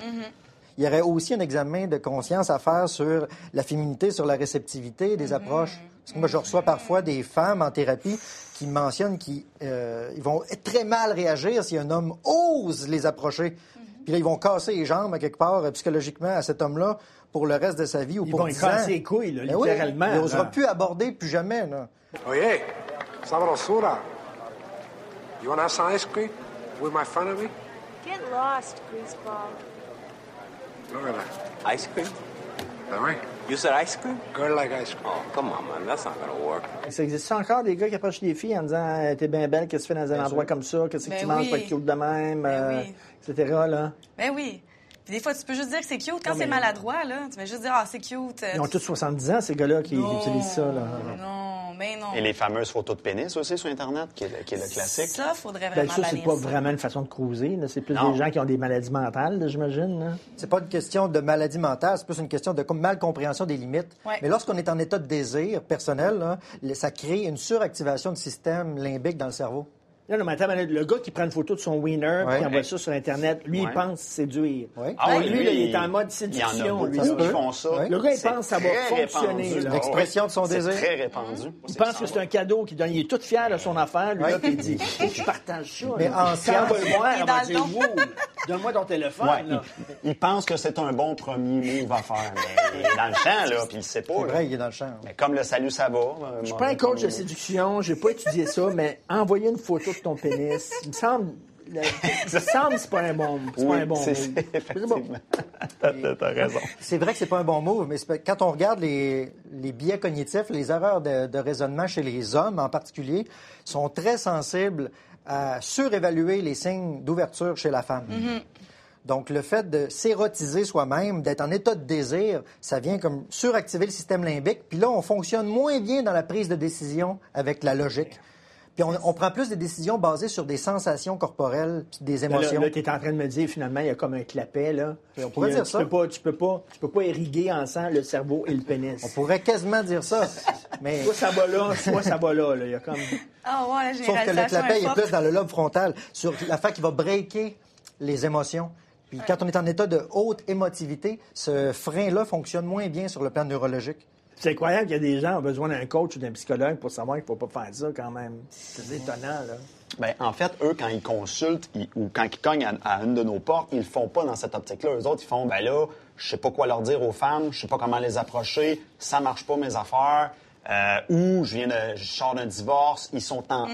Il y aurait aussi un examen de conscience à faire sur la féminité, sur la réceptivité des approches. Parce que moi, je reçois parfois des femmes en thérapie qui mentionnent qu'ils euh, vont très mal réagir si un homme ose les approcher. Puis là, ils vont casser les jambes à quelque part euh, psychologiquement à cet homme-là pour le reste de sa vie ou Ils pour vont lui 10 ans. casser les couilles, là, Ben oui, littéralement, il n'osera plus aborder plus jamais. Là. Oye, sabrosura. You want to have some ice cream with my family? Get lost, greaseball. Look at that. Ice cream? Right. You said ice cream? Girl like ice cream. Oh, come on, man. That's not gonna work. Ça existe encore des gars qui approchent les filles en disant Euh, T'es bien belle, qu'est-ce que tu fais dans un endroit comme ça, qu'est-ce que Ben tu manges, oui. pas cute de même, euh, oui. etc. Là. Ben oui. Puis des fois, tu peux juste dire que c'est cute. Quand Non, c'est mais- maladroit, là, tu vas juste dire, ah, c'est cute. Ils ont tous 70 ans, ces gars-là, qui Non. utilisent ça. Là. Non, mais non. Et les fameuses photos de pénis aussi sur Internet, qui est le, qui est le classique. Ça, faudrait vraiment ça, c'est pas ça. vraiment une façon de cruiser. là. C'est plus Non. des gens qui ont des maladies mentales, là, j'imagine. là. C'est pas une question de maladie mentale, c'est plus une question de mal compréhension des limites. Ouais. Mais lorsqu'on est en état de désir personnel, là, ça crée une suractivation du système limbique dans le cerveau. Là, mais attends, mais le gars qui prend une photo de son wiener Ouais. puis envoie ça sur Internet, lui, Ouais. il pense séduire. Oui. Ah lui, il est en mode il y en a séduction. beaucoup là. qui font ça. Ouais. Le gars, il pense que ça va très fonctionner. L'expression de son C'est désir. très répandu. Il pense que c'est un cadeau qu'il donne. Il est tout fier de son affaire, lui, là, puis il dit je partage ça. Mais là. en science- donne-moi ton téléphone. Ouais, là. il, il pense que c'est un bon premier move à faire, mais il est dans le champ, là, puis il sait pas. C'est là. vrai, il est dans le champ. Mais comme le salut, ça va. euh, Je suis pas un coach de séduction, j'ai pas étudié ça, mais envoyer une photo de ton pénis, il me semble. le- Il me semble que c'est pas un bon, c'est pas un bon c'est move. c'est- C'est bon. T'as t'as raison. C'est vrai que c'est pas un bon move, mais c'est quand on regarde les, les biais cognitifs, les erreurs de, de raisonnement chez les hommes en particulier, sont très sensibles à surévaluer les signes d'ouverture chez la femme. Donc, le fait de s'érotiser soi-même, d'être en état de désir, ça vient comme suractiver le système limbique. Puis là, on fonctionne moins bien dans la prise de décision avec la logique. Puis on, on prend plus de décisions basées sur des sensations corporelles puis des Là, émotions. là, tu es en train de me dire, finalement, il y a comme un clapet, là. on pourrait Puis, euh, dire tu ça. Peux pas, tu, peux pas, tu peux pas irriguer en sang le cerveau et le pénis. On pourrait quasiment dire ça. Mais... Soit ça va là, soit ça va là. là. Il y a comme... Ah ouais, la Sauf que le clapet est est plus dans le lobe frontal, sur l'affaire qui va breaker les émotions. Puis quand on est en état de haute émotivité, ce frein-là fonctionne moins bien sur le plan neurologique. C'est incroyable qu'il y a des gens qui ont besoin d'un coach ou d'un psychologue pour savoir qu'il ne faut pas faire ça quand même. C'est étonnant, là. Ben, en fait, eux, quand ils consultent ils- ou quand ils cognent à, à une de nos portes, ils le font pas dans cette optique-là. Eux autres, ils font, ben là, je sais pas quoi leur dire aux femmes, je sais pas comment les approcher, ça marche pas mes affaires, euh, ou je viens de, je sors d'un divorce, ils sont en,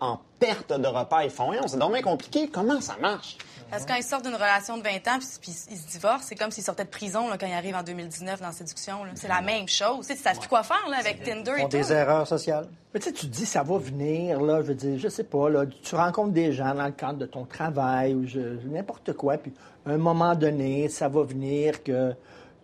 en perte de repas, ils font, Hey, c'est dommage compliqué, comment ça marche? Parce que quand ils sortent d'une relation de 20 ans puis, ils se divorcent, c'est comme s'ils sortaient de prison là, quand ils arrivent en 2019 dans la séduction. C'est la même chose. Tu sais, tu savent plus quoi faire là, avec Tinder et font tout. des erreurs sociales. Mais tu sais, tu te dis, ça va venir, là, je veux dire, je sais pas, là, tu rencontres des gens dans le cadre de ton travail ou je- n'importe quoi, puis à un moment donné, ça va venir que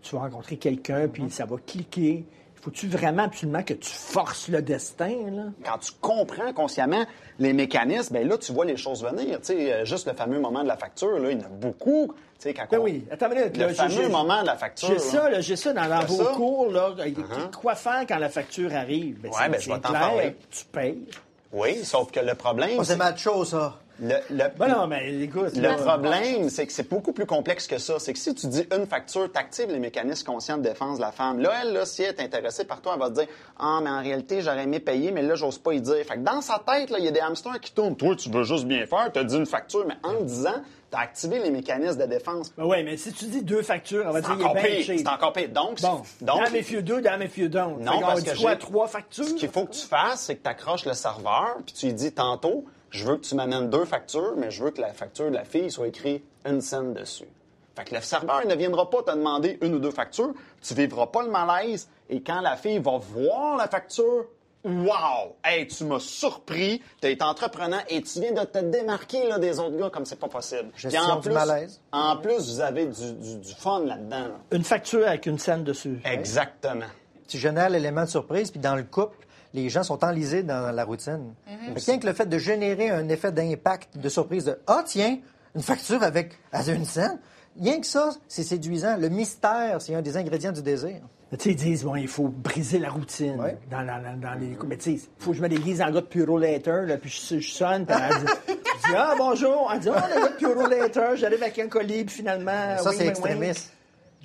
tu vas rencontrer quelqu'un, puis ça va cliquer. Faut-tu vraiment absolument que tu forces le destin, là? Quand tu comprends consciemment les mécanismes, ben là, tu vois les choses venir. Tu sais, euh, juste le fameux moment de la facture, là, il y en a beaucoup. Tu sais, quand Ben on- oui, attends une minute. Le là, fameux moment de la facture. J'ai ça, là, j'ai ça dans, dans vos ça? cours, là. Uh-huh. Quoi faire quand la facture arrive? Ben, Ouais, ben, je vais t'en parler. Tu payes. Oui, sauf que le problème, Oh, c'est macho, ça. Le, le- Ben non, mais écoute. Le là, problème, c'est que c'est beaucoup plus complexe que ça. C'est que si tu dis une facture, tu actives les mécanismes conscients de défense de la femme. Là, elle, là, si elle est intéressée par toi, elle va te dire Ah, mais en réalité, j'aurais aimé payer, mais là, j'ose pas y dire. Fait que dans sa tête, il y a des hamsters qui tournent. Toi, tu veux juste bien faire, tu as dit une facture, mais en le disant, tu as activé les mécanismes de défense. Ben oui, mais si tu dis deux factures, on va dire est bien. C'est encore pire. Donc, Bon, donc damn if you do, damn if you don't. Non, parce que j'ai- trois factures? Ce qu'il faut que tu fasses, c'est que tu accroches le serveur, puis tu lui dis tantôt, je veux que tu m'amènes deux factures, mais je veux que la facture de la fille soit écrite une scène dessus. Fait que le serveur il ne viendra pas te demander une ou deux factures, tu vivras pas le malaise, et quand la fille va voir la facture, Wow! Hey, tu m'as surpris, tu été entreprenant et tu viens de te démarquer là, des autres gars comme c'est pas possible. Puis en du plus, malaise. En plus, vous avez du, du- du fun là-dedans. là. Une facture avec une scène dessus. Exactement. Tu génères l'élément de surprise, puis dans le couple, les gens sont enlisés dans la routine. Que rien que le fait de générer un effet d'impact, de surprise, de Ah, tiens, une facture avec, une scène, rien que ça, c'est séduisant. Le mystère, c'est un des ingrédients du désir. Mais Tu sais, ils disent, bon, il faut briser la routine Ouais. dans, dans- dans- dans les... Mais tu sais, il faut que je me déguise en gars de Puro Later, là, puis je, je sonne, puis elle dit, je dis, ah, bonjour. Elle dit, ah, le gars de Puro Later, j'arrive avec un colis, puis finalement... Ça, wing, c'est extrémiste.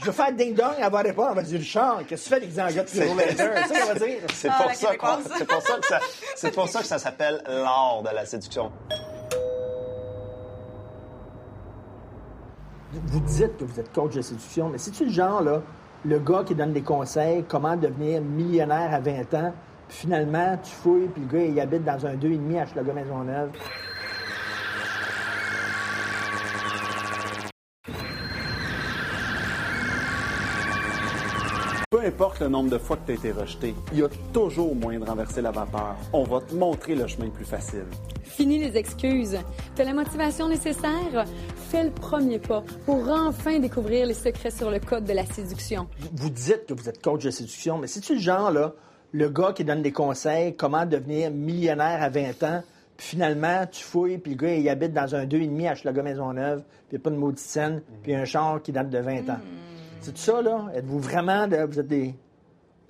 Je vais faire ding-dong, elle va répondre, elle va dire, Richard, qu'est-ce que tu fais déguisé en gars de? C'est ça qu'elle va dire. C'est Ah, pour, la ça qu'on- c'est pour ça que ça, c'est pour ça que ça s'appelle l'art de la séduction. Vous dites que vous êtes coach de séduction, mais c'est-tu le genre, là, le gars qui donne des conseils, comment devenir millionnaire à 20 ans, puis finalement, tu fouilles, puis le gars, il habite dans un 2,5 à Schlager Maisonneuve. Peu importe le nombre de fois que tu as été rejeté, il y a toujours moyen de renverser la vapeur. On va te montrer le chemin le plus facile. Fini les excuses. T'as la motivation nécessaire? Fais le premier pas pour enfin découvrir les secrets sur le code de la séduction. Vous dites que vous êtes coach de séduction, mais c'est-tu le genre, là, le gars qui donne des conseils, comment devenir millionnaire à 20 ans, puis finalement, tu fouilles, puis le gars, il habite dans un 2,5 à Schlager Maisonneuve, puis il n'y a pas de maudite scène, puis un char qui date de 20 ans? C'est ça, là? Êtes-vous vraiment, de- vous êtes des,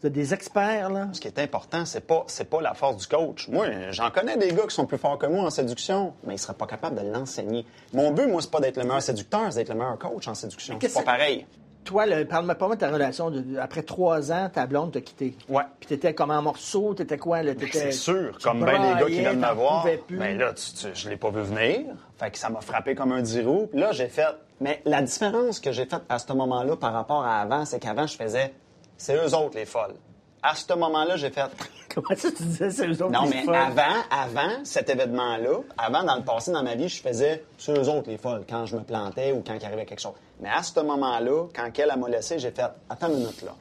vous êtes des experts, là? Ce qui est important, c'est pas, c'est pas la force du coach. Moi, j'en connais des gars qui sont plus forts que moi en séduction, mais ils seraient pas capables de l'enseigner. Mon but, moi, c'est pas d'être le meilleur séducteur, c'est d'être le meilleur coach en séduction. C'est pas pareil. Toi, parle-moi pas de ta relation. de- après trois ans, ta blonde t'a quitté. Ouais. Puis t'étais comme en morceaux, t'étais quoi? Ben, c'est sûr, comme bien les gars qui viennent me voir. plus. Ben là, tu, tu- je l'ai pas vu venir. Fait que ça m'a frappé comme un dix roues. Puis là, j'ai fait. Mais la différence que j'ai faite à ce moment-là par rapport à avant, c'est qu'avant, je faisais. C'est eux autres les folles. À ce moment-là, j'ai fait. Comment ça, tu disais, c'est eux autres Non, les mais folles? avant, avant cet événement-là, avant, dans le passé, dans ma vie, je faisais sur eux autres les folles, quand je me plantais ou quand il arrivait quelque chose. Mais à ce moment-là, quand elle m'a laissé, j'ai fait, attends une minute là.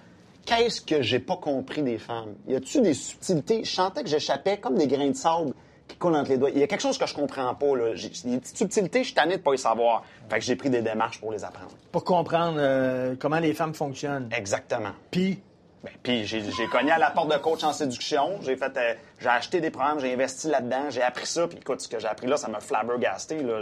Qu'est-ce que j'ai pas compris des femmes? Y a-tu des subtilités? Je sentais que j'échappais comme des grains de sable qui coulent entre les doigts. Il y a quelque chose que je comprends pas, là. Des petites subtilités, je suis tanné de pas y savoir. Fait que j'ai pris des démarches pour les apprendre. Pour comprendre euh, comment les femmes fonctionnent. Exactement. Puis, Ben, puis j'ai j'ai cogné à la porte de coach en séduction. J'ai fait, euh, j'ai acheté des programmes, j'ai investi là-dedans, j'ai appris ça. Puis écoute, ce que j'ai appris là, ça m'a flabbergasté. Là.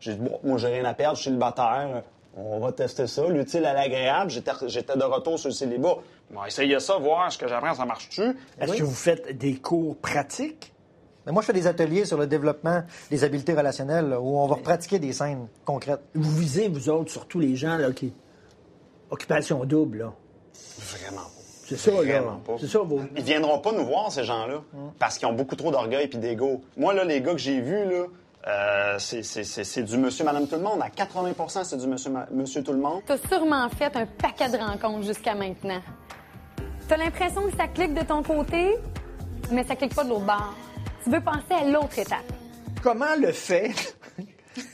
J'ai dit, bon, moi, j'ai rien à perdre, je suis célibataire. On va tester ça, l'utile à l'agréable. J'étais j'étais de retour sur le célibat. On va essayer ça, voir ce que j'apprends, ça marche-tu? est-ce Oui. que vous faites des cours pratiques? Mais moi, je fais des ateliers sur le développement des habiletés relationnelles là, où on va pratiquer des scènes concrètes. Vous visez, vous autres, surtout les gens là, qui. Occupation double, là. Vraiment pas. C'est ça, là. Vraiment pas. C'est ça, vos. Ils viendront pas nous voir, ces gens-là, parce qu'ils ont beaucoup trop d'orgueil et d'ego. Moi, là, les gars que j'ai vus, là, euh, c'est- du monsieur, madame, tout le monde. À 80% c'est du monsieur, ma- monsieur, tout le monde. T'as sûrement fait un paquet de rencontres jusqu'à maintenant. T'as l'impression que ça clique de ton côté, mais ça clique pas de l'autre bord. Tu veux penser à l'autre étape. Comment le fait?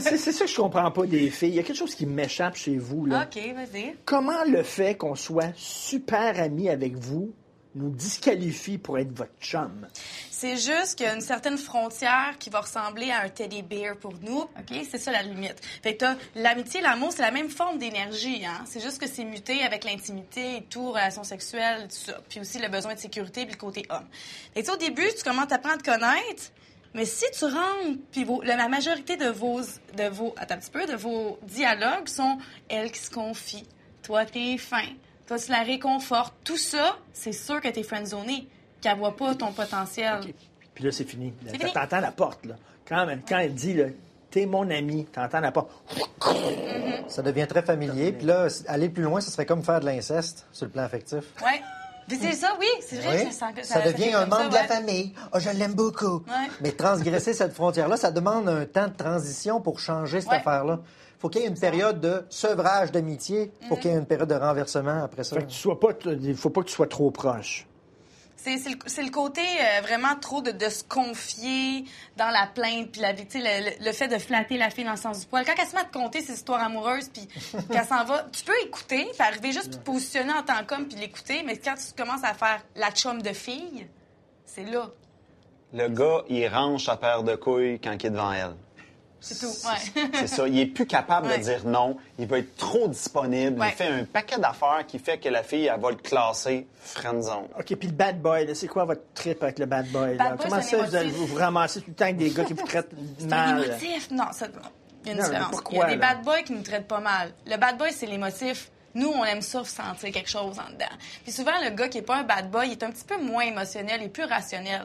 c'est c'est ça que je comprends pas des filles. Il y a quelque chose qui m'échappe chez vous, là. OK, vas-y. Comment le fait qu'on soit super amis avec vous nous disqualifie pour être votre chum? C'est juste qu'il y a une certaine frontière qui va ressembler à un teddy bear pour nous. OK? C'est ça la limite. Fait que l'amitié, l'amour, c'est la même forme d'énergie. Hein? C'est juste que c'est muté avec l'intimité et tout, relations sexuelles, tout ça. Puis aussi le besoin de sécurité puis le côté homme. Fait que au début, tu commences à apprendre à te connaître. Mais si tu rentres, puis la majorité de vos, de vos, attends un petit peu, de vos dialogues sont elle qui se confie, toi t'es fin, toi tu la réconfortes, tout ça, c'est sûr que t'es friendzoné, qu'elle voit pas ton potentiel. Puis là, c'est fini. T'entends la porte, là. Quand, quand elle dit, là, t'es mon ami, t'entends la porte. Ça devient très familier. Puis là, aller plus loin, ce serait comme faire de l'inceste sur le plan affectif. Ouais. Puis c'est ça, oui, c'est vrai Oui. que ça, sent- Ça, devient un membre de la ouais. famille. Oh, je l'aime beaucoup. Ouais. Mais transgresser cette frontière-là, ça demande un temps de transition pour changer cette Ouais. affaire-là. Il faut qu'il y ait une période de sevrage d'amitié pour Mm-hmm. qu'il y ait une période de renversement après ça. Fait que tu sois pas, il faut pas que tu sois trop proche. C'est le, côté euh, vraiment trop de, de se confier dans la plainte, puis la, le, le- le fait de flatter la fille dans le sens du poil. Quand elle se met à te conter ses histoires amoureuses, puis qu'elle s'en va, tu peux écouter, puis arriver juste te positionner en tant qu'homme, puis l'écouter, mais quand tu commences à faire la chum de fille, c'est là. Le gars, il range sa paire de couilles quand il est devant elle. C'est tout. Ouais. C'est ça. Il est plus capable Ouais. de dire non. Il va être trop disponible. Ouais. Il fait un paquet d'affaires qui fait que la fille, elle va le classer friendzone. OK, puis le bad boy, là, c'est quoi votre trip avec le bad boy? là? Bad boy, Comment c'est ça, vous, allez- vous ramassez tout le temps avec des gars qui vous traitent C'est mal? émotif. Non, ça, il y a une Non, différence. pourquoi, il y a des là? bad boys qui nous traitent pas mal. Le bad boy, c'est l'émotif. Nous, on aime ça sentir quelque chose en dedans. Puis souvent, le gars qui est pas un bad boy, il est un petit peu moins émotionnel et plus rationnel.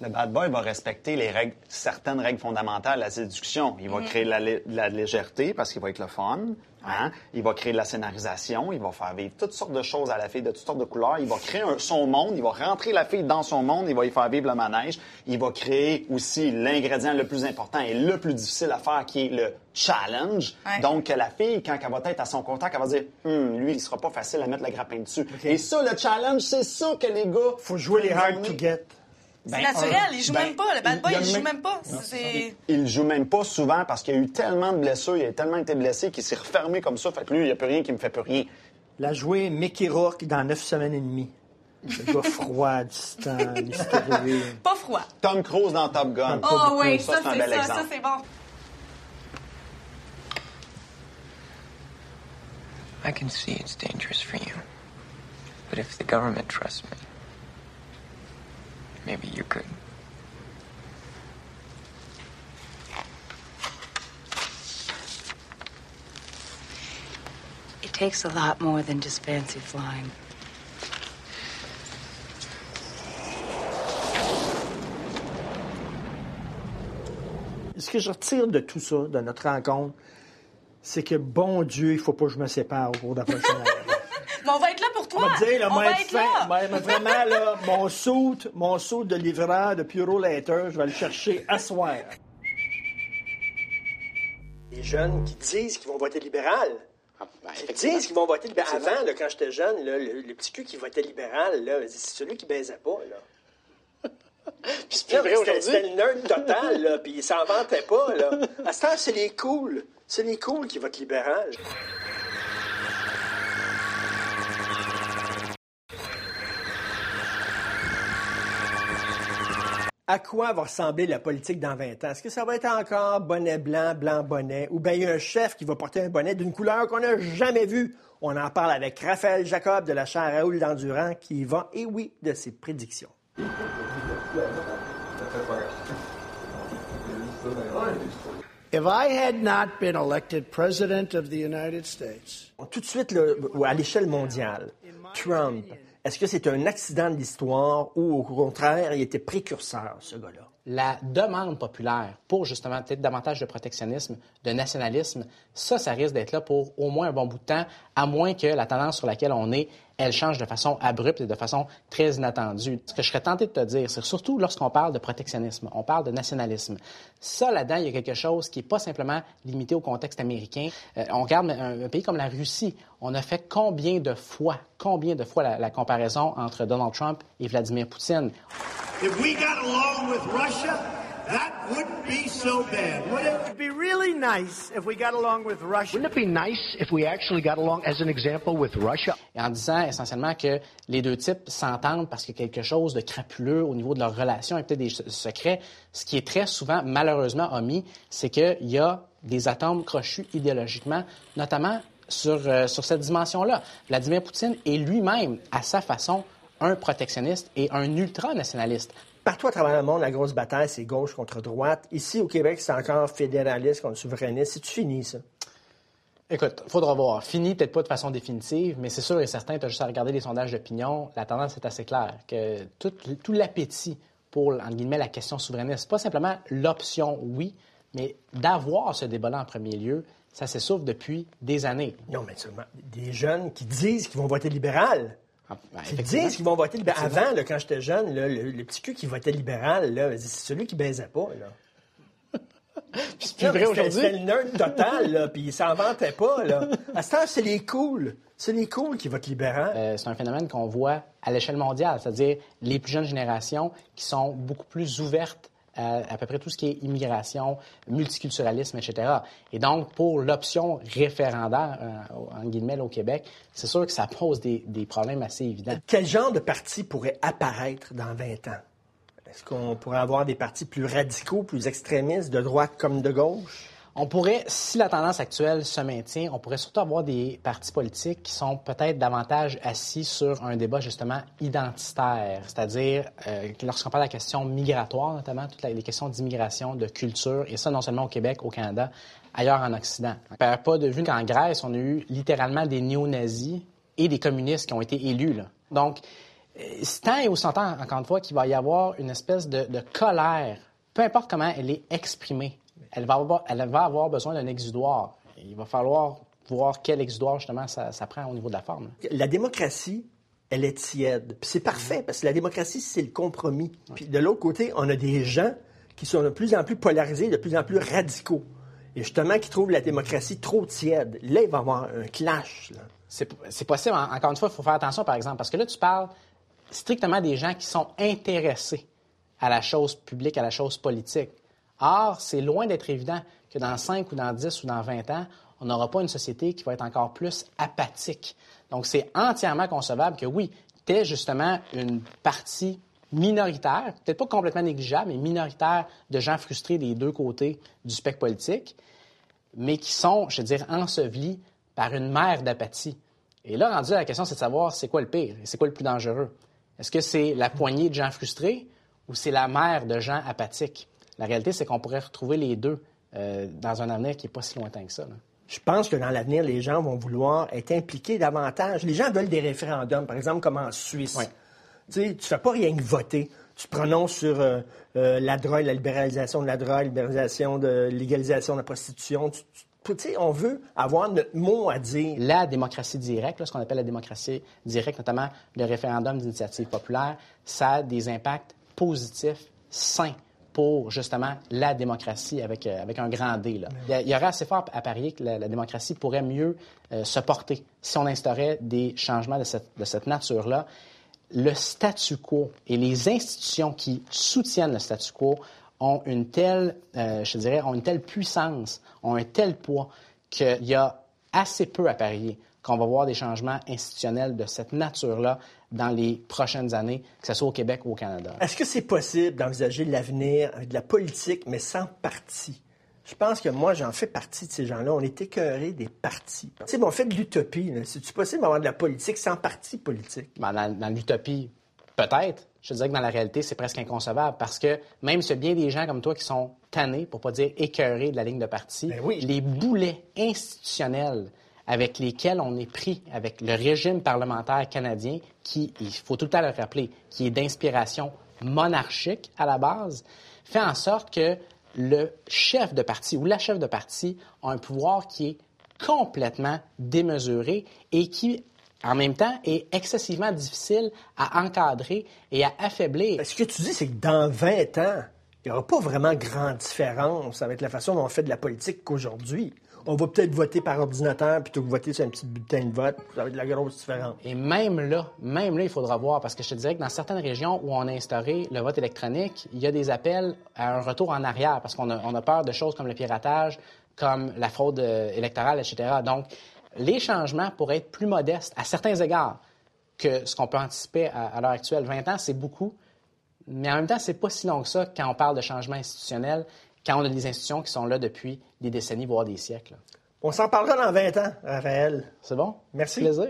Le bad boy va respecter les règles, certaines règles fondamentales de la séduction. Il va Mhm. créer de la, légèreté parce qu'il va être le fun. hein. Il va créer de la scénarisation. Il va faire vivre toutes sortes de choses à la fille de toutes sortes de couleurs. Il va créer un- son monde. Il va rentrer la fille dans son monde. Il va y faire vivre le manège. Il va créer aussi l'ingrédient le plus important et le plus difficile à faire qui est le challenge. Ouais. Donc, la fille, quand elle va être à son contact, elle va dire Hum, lui, il sera pas facile à mettre la grappin dessus. Et ça, le challenge, c'est ça que les gars. Faut jouer les hard to get. C'est Ben, naturel, il joue ben, même pas. Le bad boy, il joue même- pas. Il joue même pas souvent parce qu'il y a eu tellement de blessures, il a tellement été blessé qu'il s'est refermé comme ça. Fait que lui, il n'y a plus rien qui me fait plus rien. La joué Mickey Rourke dans neuf semaines et demie. Le gars froid, distant, mystérieux. Pas froid. Tom Cruise dans Top Gun. Oh oui, ça, c'est un c'est bel ça. exemple. Ça, c'est bon. I can see it's dangerous for you. But if the government trusts me, maybe you could. It takes a lot more than just fancy flying. Ce que je retire de tout ça, de notre rencontre, c'est que, bon Dieu, il faut pas que je me sépare au cours de la prochaine année. Mais on va être là pour toi. dire, là, on moi, va être être fin. là. Ouais, mais vraiment, là, mon saut, mon saut de livreur de Puro Later, je vais le chercher à soir. Les jeunes qui disent qu'ils vont voter libéral. Qui disent qu'ils vont voter libéral. Avant, là, quand j'étais jeune, là, le, le petit cul qui votait libéral, là, c'est celui qui baisait pas. Là. C'était le nerd total, là, puis il s'en vantait pas. Là. À ce temps, c'est les cools. C'est les cools qui votent libéral. À quoi va ressembler la politique dans 20 ans? Est-ce que ça va être encore bonnet blanc, blanc bonnet, ou bien il y a un chef qui va porter un bonnet d'une couleur qu'on n'a jamais vue? On en parle avec Raphaël Jacob de la chaire Raoul d'Endurant qui y va, et oui, de ses prédictions. If I had not been elected President of the United States, Tout de suite, là, à l'échelle mondiale, Trump, est-ce que c'est un accident de l'histoire ou au contraire, il était précurseur, ce gars-là? la demande populaire pour justement peut-être davantage de protectionnisme, de nationalisme, ça, ça risque d'être là pour au moins un bon bout de temps, à moins que la tendance sur laquelle on est, elle change de façon abrupte et de façon très inattendue. Ce que je serais tenté de te dire, c'est surtout lorsqu'on parle de protectionnisme, on parle de nationalisme. Ça, là-dedans, il y a quelque chose qui n'est pas simplement limité au contexte américain. Euh, on regarde un, pays comme la Russie. On a fait combien de fois, combien de fois la, la comparaison entre Donald Trump et Vladimir Poutine? If we got along with Russia, that wouldn't be so bad, would it? it'd be really nice if we got along with Russia. Wouldn't it be nice if we actually got along, as an example, with Russia? Et en disant essentiellement que les deux types s'entendent parce qu'il y a quelque chose de crapuleux au niveau de leur relation et peut-être des se- secrets. Ce qui est très souvent, malheureusement, omis, c'est qu'il y a des atomes crochus idéologiquement, notamment sur, euh, sur cette dimension-là. Vladimir Poutine est lui-même, à sa façon, un protectionniste et un ultranationaliste. Partout à travers le monde, la grosse bataille, c'est gauche contre droite. Ici, au Québec, c'est encore fédéraliste contre souverainiste. C'est-tu fini, ça? Écoute, faudra voir. Fini, peut-être pas de façon définitive, mais c'est sûr et certain, tu as juste à regarder les sondages d'opinion. La tendance est assez claire, que tout, tout l'appétit pour, en guillemets, la question souverainiste. Pas simplement l'option oui, mais d'avoir ce débat-là en premier lieu, ça s'essouffle depuis des années. Non, mais seulement des jeunes qui disent qu'ils vont voter libéral. Ah, ben, disent qu'ils vont voter libéral. Avant, là, quand j'étais jeune, là, le, le petit cul qui votait libéral, c'est celui qui baisait pas. Là. c'est vrai aujourd'hui. C'était le nerd total, là, puis il s'en vantait pas. Là. À ce temps, c'est les cools. C'est les cools qui votent libéral. Euh, c'est un phénomène qu'on voit à l'échelle mondiale, c'est-à-dire les plus jeunes générations qui sont beaucoup plus ouvertes à peu près tout ce qui est immigration, multiculturalisme, etc. Et donc, pour l'option référendaire, euh, en guillemets, au Québec, c'est sûr que ça pose des, des problèmes assez évidents. Quel genre de parti pourrait apparaître dans 20 ans? Est-ce qu'on pourrait avoir des partis plus radicaux, plus extrémistes, de droite comme de gauche? On pourrait, si la tendance actuelle se maintient, on pourrait surtout avoir des partis politiques qui sont peut-être davantage assis sur un débat justement identitaire, c'est-à-dire euh, lorsqu'on parle de la question migratoire, notamment toutes les questions d'immigration, de culture, et ça non seulement au Québec, au Canada, ailleurs en Occident. On ne perd pas de vue qu'en Grèce, on a eu littéralement des néo-nazis et des communistes qui ont été élus. Donc, euh, c'est tant et aussi longtemps, encore une fois, qu'il va y avoir une espèce de colère, peu importe comment elle est exprimée, elle va avoir, elle va avoir besoin d'un exudoire. Il va falloir voir quel exudoire, justement, ça, ça prend au niveau de la forme. là. La démocratie, elle est tiède. Puis c'est parfait, parce que la démocratie, c'est le compromis. Puis de l'autre côté, on a des gens qui sont de plus en plus polarisés, de plus en plus radicaux. Et justement, qui trouvent la démocratie trop tiède. Là, il va y avoir un clash. C'est possible. En- Encore une fois, il faut faire attention, par exemple, parce que là, tu parles strictement des gens qui sont intéressés à la chose publique, à la chose politique. Or, c'est loin d'être évident que dans 5 ou dans 10 ou dans 20 ans, on n'aura pas une société qui va être encore plus apathique. Donc, c'est entièrement concevable que oui, tu justement une partie minoritaire, peut-être pas complètement négligeable, mais minoritaire de gens frustrés des deux côtés du spectre politique, mais qui sont, je veux dire, ensevelis par une mer d'apathie. Et là, rendu à la question, c'est de savoir c'est quoi le pire, et c'est quoi le plus dangereux. Est-ce que c'est la poignée de gens frustrés ou c'est la mer de gens apathiques? La réalité, c'est qu'on pourrait retrouver les deux euh, dans un avenir qui n'est pas si lointain que ça. là. Je pense que dans l'avenir, les gens vont vouloir être impliqués davantage. Les gens veulent des référendums, par exemple, comme en Suisse. Tu tu fais pas rien que voter. Tu te prononces sur euh, euh, la drogue, la libéralisation de la drogue, la libéralisation de légalisation de la prostitution. Tu- tu- on veut avoir notre mot à dire. La démocratie directe, là, ce qu'on appelle la démocratie directe, notamment le référendum d'initiative populaire, ça a des impacts positifs, sains pour justement la démocratie avec, euh, avec un grand D. là. Il y a- il y aurait assez fort à parier que la, la démocratie pourrait mieux euh, se porter si on instaurait des changements de cette, de cette nature-là. Le statu quo et les institutions qui soutiennent le statu quo ont une telle, euh, je dirais, ont une telle puissance, ont un tel poids qu'il y a assez peu à parier qu'on va voir des changements institutionnels de cette nature-là dans les prochaines années, que ce soit au Québec ou au Canada. Est-ce que c'est possible d'envisager l'avenir avec de la politique, mais sans parti? Je pense que moi, j'en fais partie de ces gens-là. On est écœurés des partis. Tu sais, on fait de l'utopie. C'est-tu possible d'avoir de la politique sans parti politique? Ben, dans dans l'utopie, peut-être. Je dirais que dans la réalité, c'est presque inconcevable parce que même a bien des gens comme toi qui sont tannés, pour pas dire écœurés de la ligne de parti, les boulets institutionnels avec lesquels on est pris avec le régime parlementaire canadien, qui, il faut tout le temps le rappeler, qui est d'inspiration monarchique à la base, fait en sorte que le chef de parti ou la chef de parti a un pouvoir qui est complètement démesuré et qui, en même temps, est excessivement difficile à encadrer et à affaiblir. Ce que tu dis, c'est que dans 20 ans, il n'y aura pas vraiment grande différence avec la façon dont on fait de la politique qu'aujourd'hui. On va peut-être voter par ordinateur plutôt que voter sur un petit bulletin de vote. Ça va être de la grosse différence. Et même là, même là, il faudra voir, parce que je te dirais que dans certaines régions où on a instauré le vote électronique, il y a des appels à un retour en arrière, parce qu'on a, peur de choses comme le piratage, comme la fraude euh, électorale, etc. Donc, les changements pourraient être plus modestes à certains égards que ce qu'on peut anticiper à, à l'heure actuelle. 20 ans, c'est beaucoup, mais en même temps, c'est pas si long que ça quand on parle de changement institutionnel, quand on a des institutions qui sont là depuis des décennies, voire des siècles. On s'en parlera dans 20 ans, Raphaël. C'est bon? Merci. Plaisir.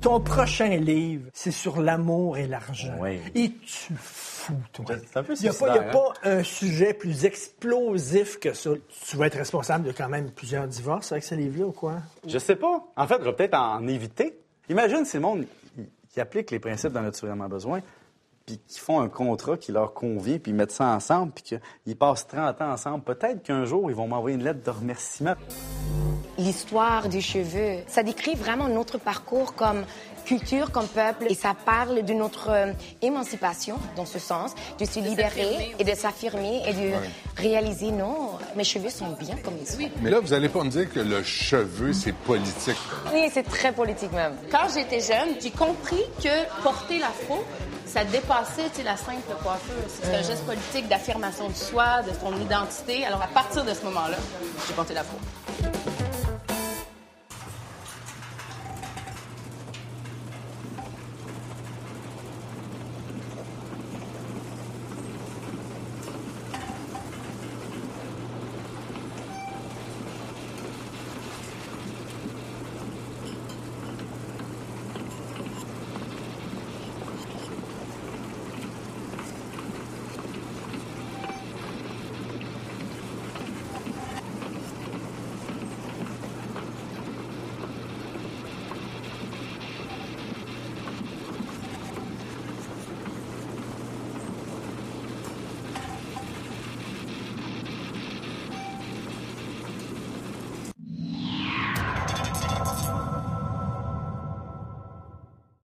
Ton prochain livre, c'est sur l'amour et l'argent. Oui. Et tu fous, toi. C'est un peu Il n'y a, pas- y a hein? pas un sujet plus explosif que ça. Tu vas être responsable de quand même plusieurs divorces avec ce livre-là ou quoi? Je sais pas. En fait, on va peut-être en éviter. Imagine si le monde il, il applique les principes dont as-tu vraiment besoin. Puis qui font un contrat qui leur convient, puis ils mettent ça ensemble, puis qu'ils passent 30 ans ensemble, peut-être qu'un jour, ils vont m'envoyer une lettre de remerciement. L'histoire des cheveux, ça décrit vraiment notre parcours comme culture, comme peuple, et ça parle de notre euh, émancipation dans ce sens, de se libérer et de s'affirmer et de réaliser non, mes cheveux sont bien comme ils sont. Mais là, vous allez pas me dire que le cheveu, c'est politique. Oui, c'est très politique même. Quand j'étais jeune, j'ai compris que porter l'afro, ça dépassait la simple coiffure. C'est un geste politique d'affirmation de soi, de son identité. Alors à partir de ce moment-là, j'ai porté l'afro.